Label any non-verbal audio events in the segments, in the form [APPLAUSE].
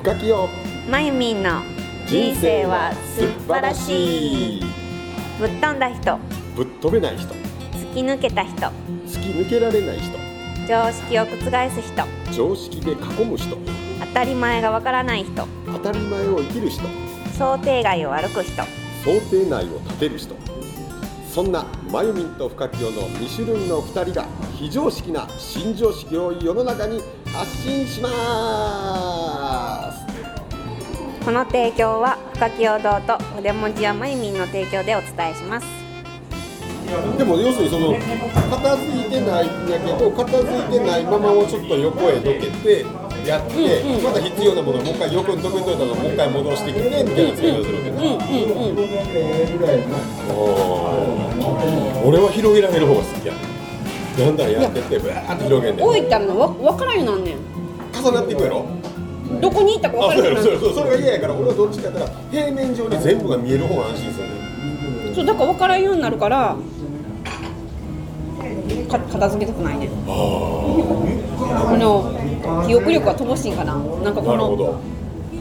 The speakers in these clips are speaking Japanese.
深きよ。まゆみんの人生は素晴らしい。ぶっ飛んだ人。ぶっ飛べない人。突き抜けた人。突き抜けられない人。常識を覆す人。常識で囲む人。当たり前がわからない人。当たり前を生きる人。想定外を歩く人。想定内を立てる人。そんなまゆみんと深清の2種類の2人が非常識な新常識を世の中に発信しますこの提供は深き堂と筆文字やまゆみんの提供でお伝えします。でも要するにその片付いてないんやけど片付いてないままをちょっと横へどけてやって、また必要なものをもう一回横にどけといたのをもう一回戻してきてみたいな作りをするわけね、あー俺は広げられる方が好きや。だんだんやってってブワーって広げんねん。置いたらわ分からんようなんねん。重なっていくやろどこに行ったか分あからんようなんねそれが嫌やから俺はどっちかやったら平面上に全部が見える方が安心するね。んんそうだから分からんようになるからか片付けたくないね。んこの記憶力が乏しいんかな。なんかこの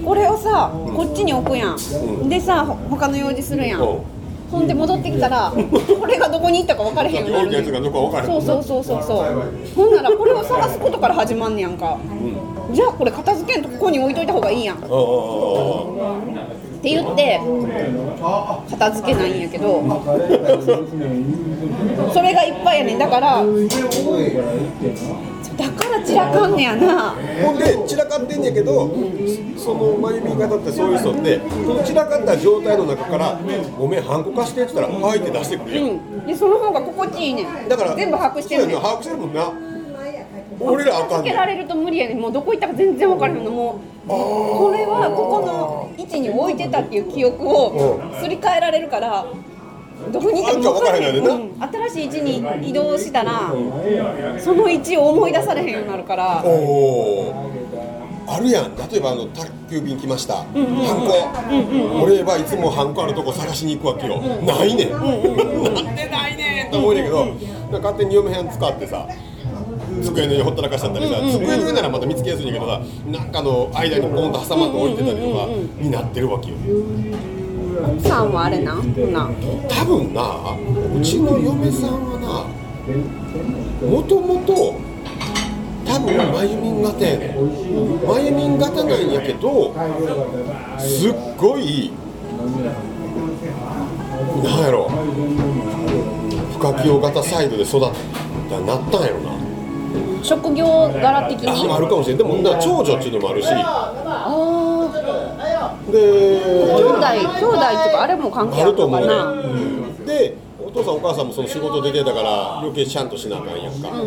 これをさこっちに置くやん、でさほ他の用事するやん、うん。ほんで戻ってきたらこれがどこに行ったか分からへんようになる置いたやつがどこか分からへんそうそうそうそうそう。ほんならこ探すことから始まんねやんか、じゃあこれ片付けんとここに置いといた方がいいやん。って言って片付けないんやけど [LAUGHS] それがいっぱいやねん。だからだから散らかんねやな。ほんで散らかってんやけどその眉見方ってそういう人ってその散らかった状態の中から「ごめんハンコ貸して」って言ったら「はい」って出してくるやん、うん。でその方が心地いいねん。だから全部把握してるねん。把握してるもんな俺らあかんけられると無理やねん。もうどこ行ったか全然分からへんの。もうこれはここの位置に置いてたっていう記憶をすり替えられるからどこに行ったか分からへんうん。新しい位置に移動したらその位置を思い出されへんようになるから。あるやん。例えばあの宅急便来ました、ハンコ、俺はいつもハンコあるとこ探しに行くわけよ、ないねん、[LAUGHS] なんでないねんと思うんやけど、なんか勝手に嫁はん使ってさ机の上ほったらかしちゃったりさ、机の上ならまた見つけやすいんやけどさなんかの間にポンと挟まって置いてたりとかになってるわけよ。奥さんはあれな？多分なうちの嫁さんはなもともと多分まゆみん型やねんまゆみん型なんやけどすっごいなんやろ深清型サイドで育ったなったんやろな職業柄的あに？あるかもしれん。でもだから長女っていうのもあるし。あでー兄弟兄弟とかあれも関係あるかな？ね、でお父さんお母さんもその仕事出てたから余計ちゃんとしなあかんやんか、って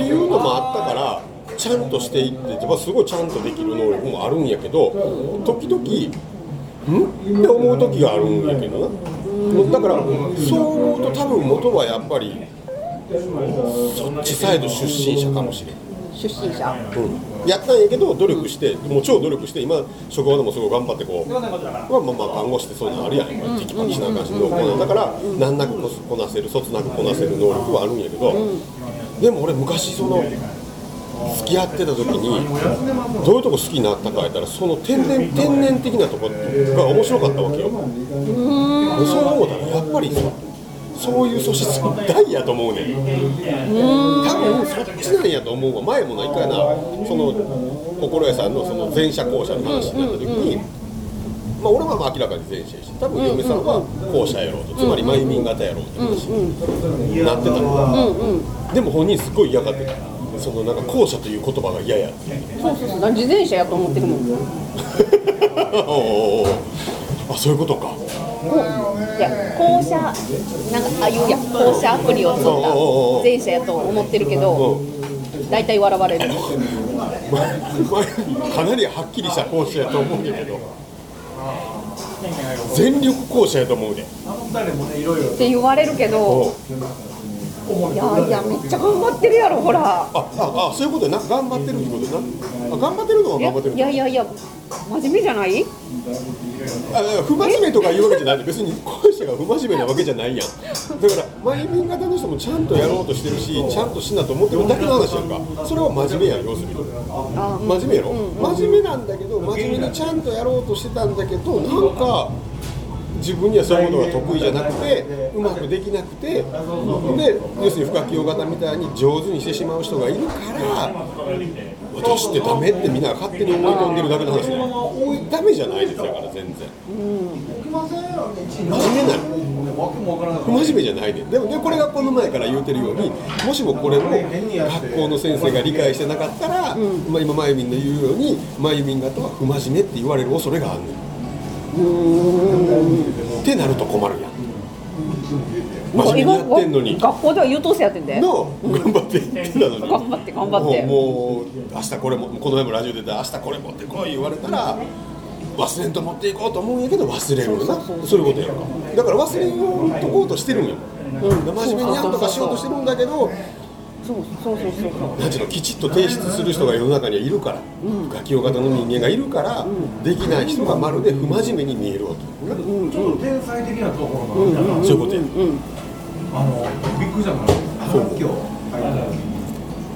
いうのもあったからちゃんとしていってやっぱすごいちゃんとできる能力もあるんやけど時々ん？って思う時があるんやけどな。だからそう思うと多分元はやっぱりそっちサイド出身者かもしれん。出身者うん。やったん。やけど努力してもう超努力して今職場でもすごい頑張ってこうまあまあまあ看護師ってそういうのあるやん。テキパキしなあかしどうこうなだから難なくこなせるそつなくこなせる能力はあるん。やけどでも俺昔その付き合ってた時にどういうとこ好きになったか言ったらその天然天然的なとこが面白かったわけよそう思うたらやっぱりそそういう素質大やと思うねん。多分そっちなんやと思うわ。前もな一回なその心屋さんのその前者後者の話になった時に、まあ俺はまあ明らかに前者やし多分嫁さんは後者やろうとつまりマイミン型やろうって話になってたの、でも本人すっごい嫌がってた。そのなんか後者という言葉が嫌や。そうそうそう。自転車やと思ってるもん。[LAUGHS] おうおあそういうことかこういや校舎なんかああいうや校舎アプリを取った前者やと思ってるけど大体笑われる。かなりはっきりした後者やと思うんだけど。全力後者やと思うで。って言われるけどいやいやめっちゃ頑張ってるやろほら。あああそういうことやな。頑張ってるってことやな。あ頑張ってるのはい頑や張ってるいやいやいや真面目じゃない？あ不真面目とか言うわけじゃない。別にこの人が不真面目なわけじゃないやん。だから前民型の人もちゃんとやろうとしてるしちゃんとしなと思ってるだけの話やんか。それは真面目やん要するに。真面目やろ、真面目なんだけど真面目にちゃんとやろうとしてたんだけどなんか自分にはそういうことが得意じゃなくてうまくできなくてで要するに深清型みたいに上手にしてしまう人がいるから私ってダメってみんな勝手に思い込んでるだけの話。ねダメじゃないですだから全然、真面目な不真面目じゃないねでもねこれがこの前から言うてるようにもしもこれを学校の先生が理解してなかったら、まあ、今まゆみんの言うようにまゆみん型は不真面目って言われる恐れがあるのよ。ってなると困るやん。真面目にやってんのに。学校では優等生やってんで。の頑張って言ってたのに。頑張って頑張って。もうもう明日これもこの前もラジオ出て明日これ持ってこい言われたら忘れんと持っていこうと思うんやけど忘れるよな。そういうことやんかだから忘れんとこうとしてるんよ、真面目にやんとかしようとしてるんだけどそうそうそうそうそう。なんていうのきちっと提出する人が世の中にはいるから、ガキ用型の人間がいるから、できない人がまるで不真面目に見えるわけ、ちょっと天才的なところの、そういうことや、あのびっくりしたのが今日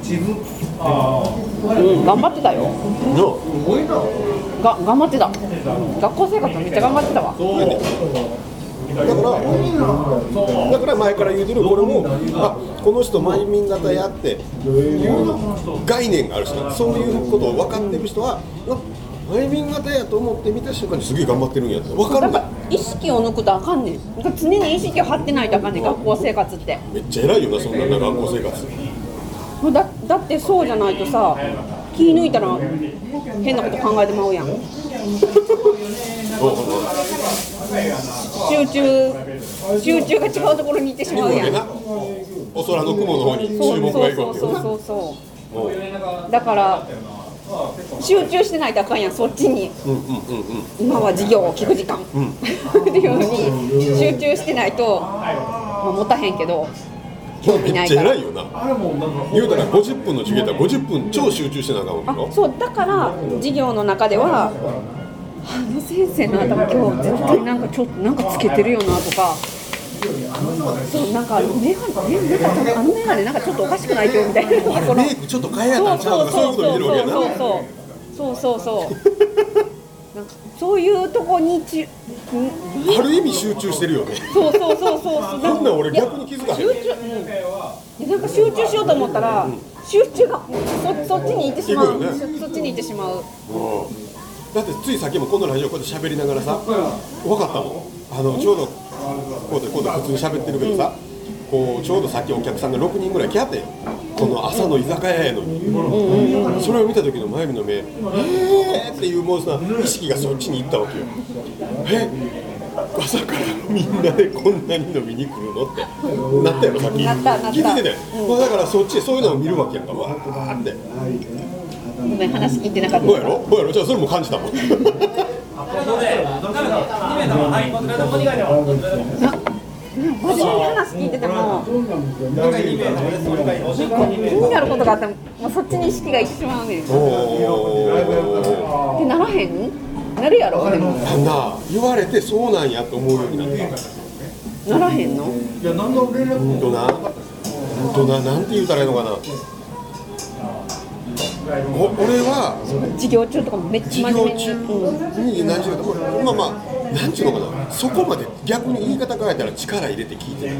自分うん。頑張ってたよ。のすごいな。が頑張ってた。学校生活めっちゃ頑張ってたわだから、だから前から言うてる、これも、あこの人、マイミン型やっていう概念がある人、そういうことを分かってる人は、あマイミン型やと思って見た瞬間にすげえ頑張ってるんやって分かる。んだ意識を抜くとあかんねん常に意識を張ってない。とあかんねん学校生活って。めっちゃ偉いよな、そんな学校生活。だだってそうじゃないとさ気抜いたら変なこと考えてまうやん集中集中が違うところに行ってしまうやんお空の雲の方にそう注目がいくわけ。そうそうそうおうそうだから集中してないとあかんやんそっちにうんうんうんうん今は授業を聞く時間、っていうふうに集中してないと、まあ、持たへんけど興味めっないからちゃ偉いよな。言うたら50分の授業やったら50分超集中してなあかんわけあよ。そうだから授業の中ではあの先生の頭今日絶対なんかちょっとなんかつけてるよなとか。そうなんかメガネねなんかあのメガネなんかちょっとおかしくない今日みたいなところ。メイクちょっと変えやったんちゃうとかそういうこと見るわけやな。そうそう。そうそうそう。なんかそういうとこにちん [LAUGHS] ある意味集中してるよね。そうそうそうそう。そうそんなん俺逆に気づかへん。集中、うん、なんか集中しようと思ったら、集中がそそっちに行ってしまう、そそっちに行ってしまうだってついさっきもこのラジオこうやって喋りながらさ、分かったもん。あのちょうどこうでこうで普通に喋ってるけどさ、こうちょうどさっきお客さんが6人ぐらい来はったよ。この朝の居酒屋やのに、それを見た時の真由美の目「えー!」っていうもうさ意識がそっちに行ったわけよ。え朝からみんなでこんなに飲みに来るのって。なったやろさっき。なったなった。気づいてたよ、まあだからそっちそういうのを見るわけやんか。わーってごめん話聞いてなかったどうやろ？どうやろ？じゃあそれも感じたもん。真面目に話聞いてても気に [LAUGHS] なることがあってももうそっちに意識がいってしまうねんっおてならへん。なるやろでもあんな言われてそうな。んやと思うようになったならへんの？いや何の連絡ほんとな？ほんとな？なんて言うたらいいのかな？お俺は授業中とかもめっちゃ真授業面目に、中に何しようとまあまあなんちゅうのかなそこまで逆に言い方変えたら力入れて聞いてる。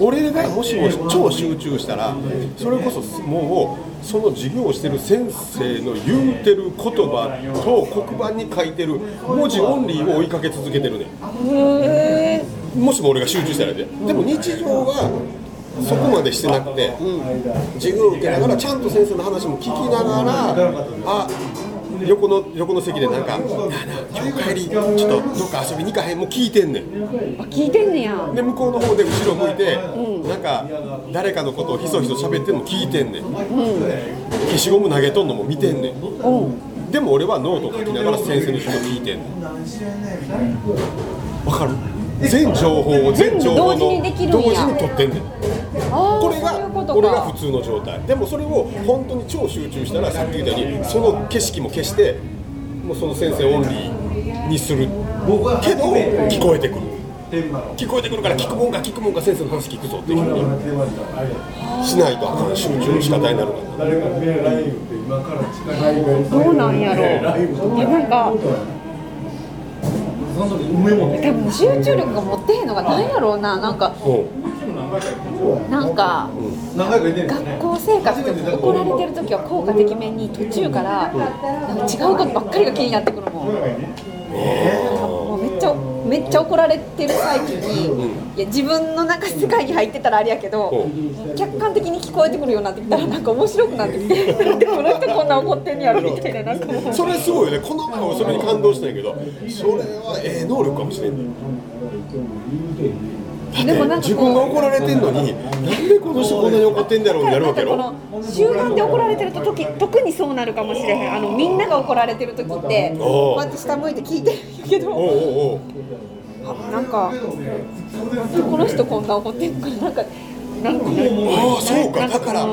俺がもしも超集中したらそれこそもうその授業をしてる先生の言うてる言葉と黒板に書いてる文字オンリーを追いかけ続けてるね。へえもしも俺が集中したらででも日常はそこまでしてなくて、授業を受けながらちゃんと先生の話も聞きながらあ横の横の席でなんか「なあなあ今日帰りちょっとどっか遊びに行かへん」もう聞いてんねんあ聞いてんねや。で向こうの方で後ろ向いて、なんか誰かのことをひそひそ喋ってんのも聞いてんねん、消しゴム投げとんのも見てんねん。うん。でも俺はノート書きながら先生の人聞いてんねん。わかる？全情報を全情報の同時にできるんや。同時に取ってんねんこれがこれがか普通の状態。でもそれを本当に超集中したらさっき言ったようにその景色も消してもうその先生オンリーにする。けど聞こえてくる。聞こえてくるから聞くもんか聞くもんか先生の話聞くぞっていうふうにしないとあかん集中の仕方になるから。どうなんやろう。なんかでも集中力が持ってへんのがなんやろうな。なんかうんなんか学校生活でも怒られてる時は効果的めに途中からなんか違うことばっかりが気になってくるもん。もうめっちゃめっちゃ怒られてる最中に。いや自分の中世界に入ってたらあれやけど客観的に聞こえてくるようになってきたらなんか面白くなってきてでこの人こんな怒ってんやろみたいななんかもう。それすごいよね。この前俺それに感動したんやけどそれはええ能力かもしれんねだでもなんかこうって自分が怒られてんのになんでこの人こんなに怒ってんだろうになるわけやころの集団で怒られてると時特にそうなるかもしれへん。あのみんなが怒られてる時ってこうやって下向いて聞いてるけどおうおうおう。あなんかこの人こんな怒ってるからなんかなんかああそうか。なんだから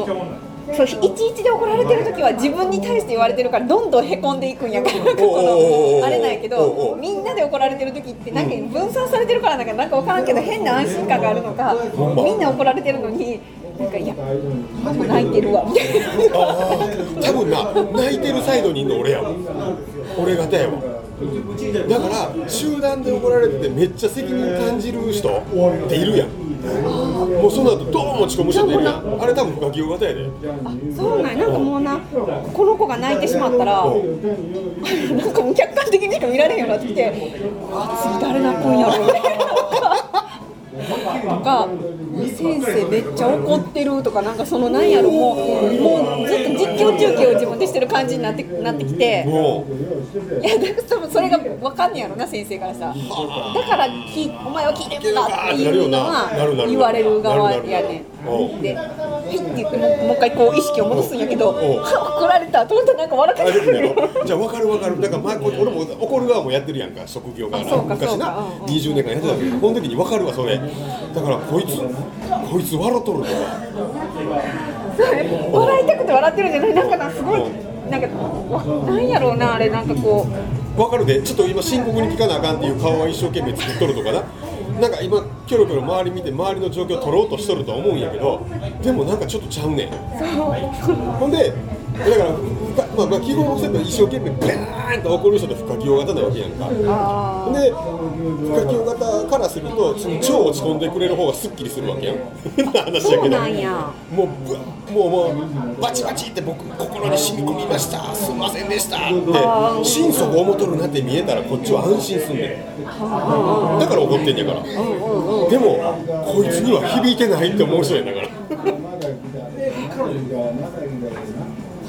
そういちいちで怒られてる時は自分に対して言われてるからどんどんへこんでいくんやから。なんかこのあれなんやけどみんなで怒られてる時ってなんか分散されてるからなんかなんか分からんけど変な安心感があるのかみんな怒られてるのになんかいや泣いてるわみたいな。多分な泣いてるサイドにいんの俺やわ。俺型やわ。だから集団で怒られててめっちゃ責任感じる人っているやんもうその後どうも落ち込む人っているやん。あれ多分不可及型やで。そうなんや。なんかもうなこの子が泣いてしまったらなんかもう客観的にしか見られへんようになってきてあ次誰泣くんやろとか先生めっちゃ怒ってるとかなんかそのなんやろもうもうずっと実況中継を自分でしてる感じになってなってきて。もいや多分それが分かんねやろな先生からさだからきお前は聞いてるんだっていうのは言われる側やねうんんで「はい」って言ってももう一回こう意識を戻すんやけどん怒られたと思ったらなんか笑ってくるやろじゃあ分かる分かる。だから前これ俺も怒る側もやってるやんか職業か昔な。そうか。うんうん。20年間やってたけどこの時に分かるわそれ。だからこいつこいつ笑っとるとか笑いたくて笑ってるんじゃない。なんかなすごいなんかわなんやろうなあれ。なんかこう分かるで。ちょっと今深刻に聞かなあかんっていう顔は一生懸命作っとるとかな。なんか今キョロキョロ周り見て周りの状況を取ろうとしとるとは思うんやけどでもなんかちょっとちゃうねん。ほんでだから、まあ、まあ基本そうや一生懸命バーンと怒る人って不可及型なわけやんか。あで不可及型からすると超落ち込んでくれる方がすっきりするわけやん。話やけどなんや。もうぶもうもうバチバチって僕心に染み込みました。すんませんでした。って心底思っとるなって見えたらこっちは安心すんねん。だから怒ってんやから。でもこいつには響いてないって思う人やんだから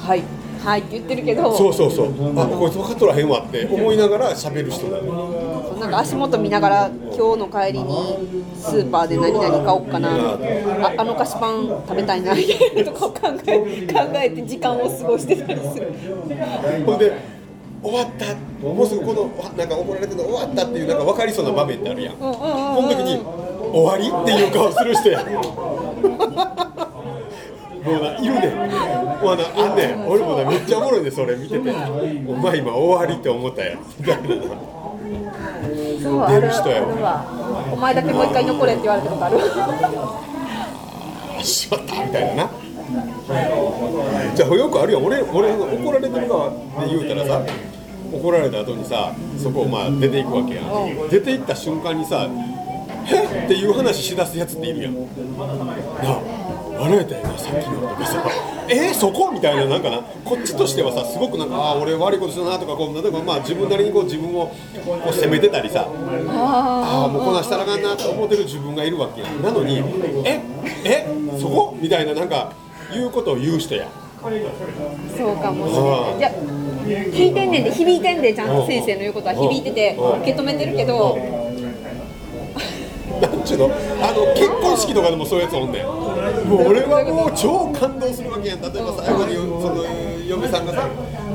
はい。はいって言ってるけど。そうそうそう。あこいつ分かっとらへんわって思いながら喋る人なのなんか足元見ながら今日の帰りにスーパーで何々買おうかな。ああの菓子パン食べたいなみたいなとかを考え考えて時間を過ごしてたりする。ほんで終わった。もうすぐこのなんか怒られてるの終わったっていうなんか分かりそうな場面ってあるやん。うんうんうんうんこの時に終わりっていう顔する人や [LAUGHS] もうないるね。んもうなあんねん俺もなめっちゃおもろいねんそれ見てて。お前今終わりって思ったやん。みたいなそうある出る人やわお前だけもう一回残れって言われたことある。あしまったみたいなな。じゃあよくあるやん。俺俺怒られてる側で言うたらさ怒られた後にさそこをまあ出ていくわけやん。出て行った瞬間にさ「へっ?」っていう話しだすやつっているやん。なあ笑えたよなさっきのとかさ「えそこ?」みたいななんかな。こっちとしてはさすごくなんかああ俺悪いことしたなとかこう例えばまあ自分なりにこう自分をこう責めてたりさ。ああもうこなしたらあかんなと思ってる自分がいるわけや。んなのに「ええそこ?」みたいななんか言うことを言う人や。そうかもしれない。じゃあ聞いてんねんで響いてんでちゃんと先生の言うことは響いててうん。受け止めてるけどちゅうのあの結婚式とかでもそういうやつおんねん。もう俺はもう超感動するわけやん。例えば最後にその嫁さんがさ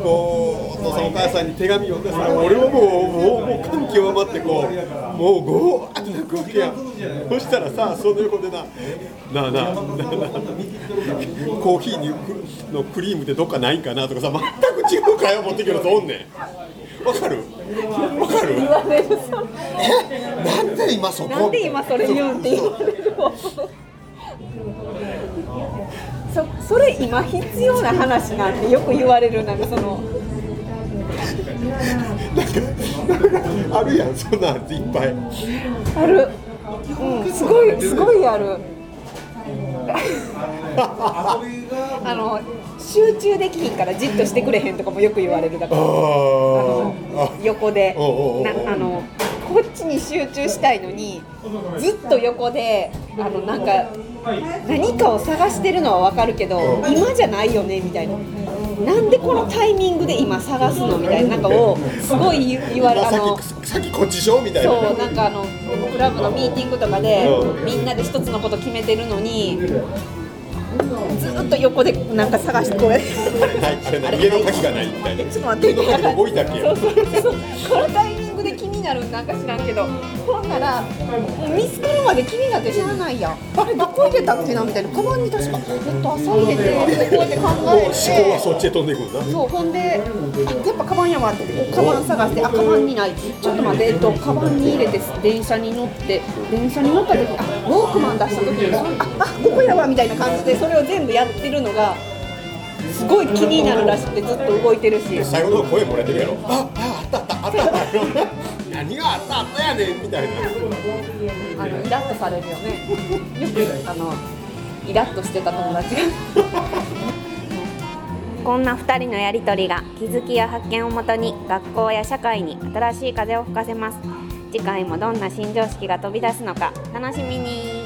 こうお父さんお母さんに手紙を読んでさ俺はもうもうもう感極まってこうもうゴーって泣くわけやん。そしたらさその横でななあなあなあなあコーヒーにのクリームってどっかないんかなとかさ全く違う会話持ってくるやつおんねん。わかる？言われる？そうえ？なんで今そこ？なんで今それ言うんって言われるわそそれ今必要な話なんてよく言われるなんかその。あるやんそんなんいっぱい。ある。うんすごいすごいある [LAUGHS] あの集中できひんからじっとしてくれへんとかもよく言われるだから。ああのー横で。なあのこっちに集中したいのにずっと横であのなんか何かを探してるのは分かるけど今じゃないよねみたいななんでこのタイミングで今探すのみたいななんかをすごい言言われあさっきこっちしょ？みたいな。そうなんかあのクラブのミーティングとかでうん。みんなで一つのこと決めてるのにずっと横でなんか探してこれ家の鍵がないみたいな。ちょっと待ってそうそうそう。このタなるなんか知らんけどほんならもう見つかるまで気になって知らないやん。あれどこ入れたっけなみたいな。カバンに確かえっと朝入れてこうやって考え思考はてそっちへ飛んでいくんだ。そうほんであやっぱカバンやわってカバン探してあカバンにない。ちょっと待ってえっとカバンに入れて電車に乗って電車に乗った時あウォークマン出した時にそああここやわみたいな感じでそれを全部やってるのがすごい気になるらしくてずっと動いてるし。最後の方声漏れてるやろ。あああったあったあった。あった何があったあったやねんみたいな。あのイラッとされるよね。よくあのイラッとしてた友達が。[LAUGHS] こんな2人のやりとりが気づきや発見をもとに学校や社会に新しい風を吹かせます。次回もどんな新常識が飛び出すのか楽しみに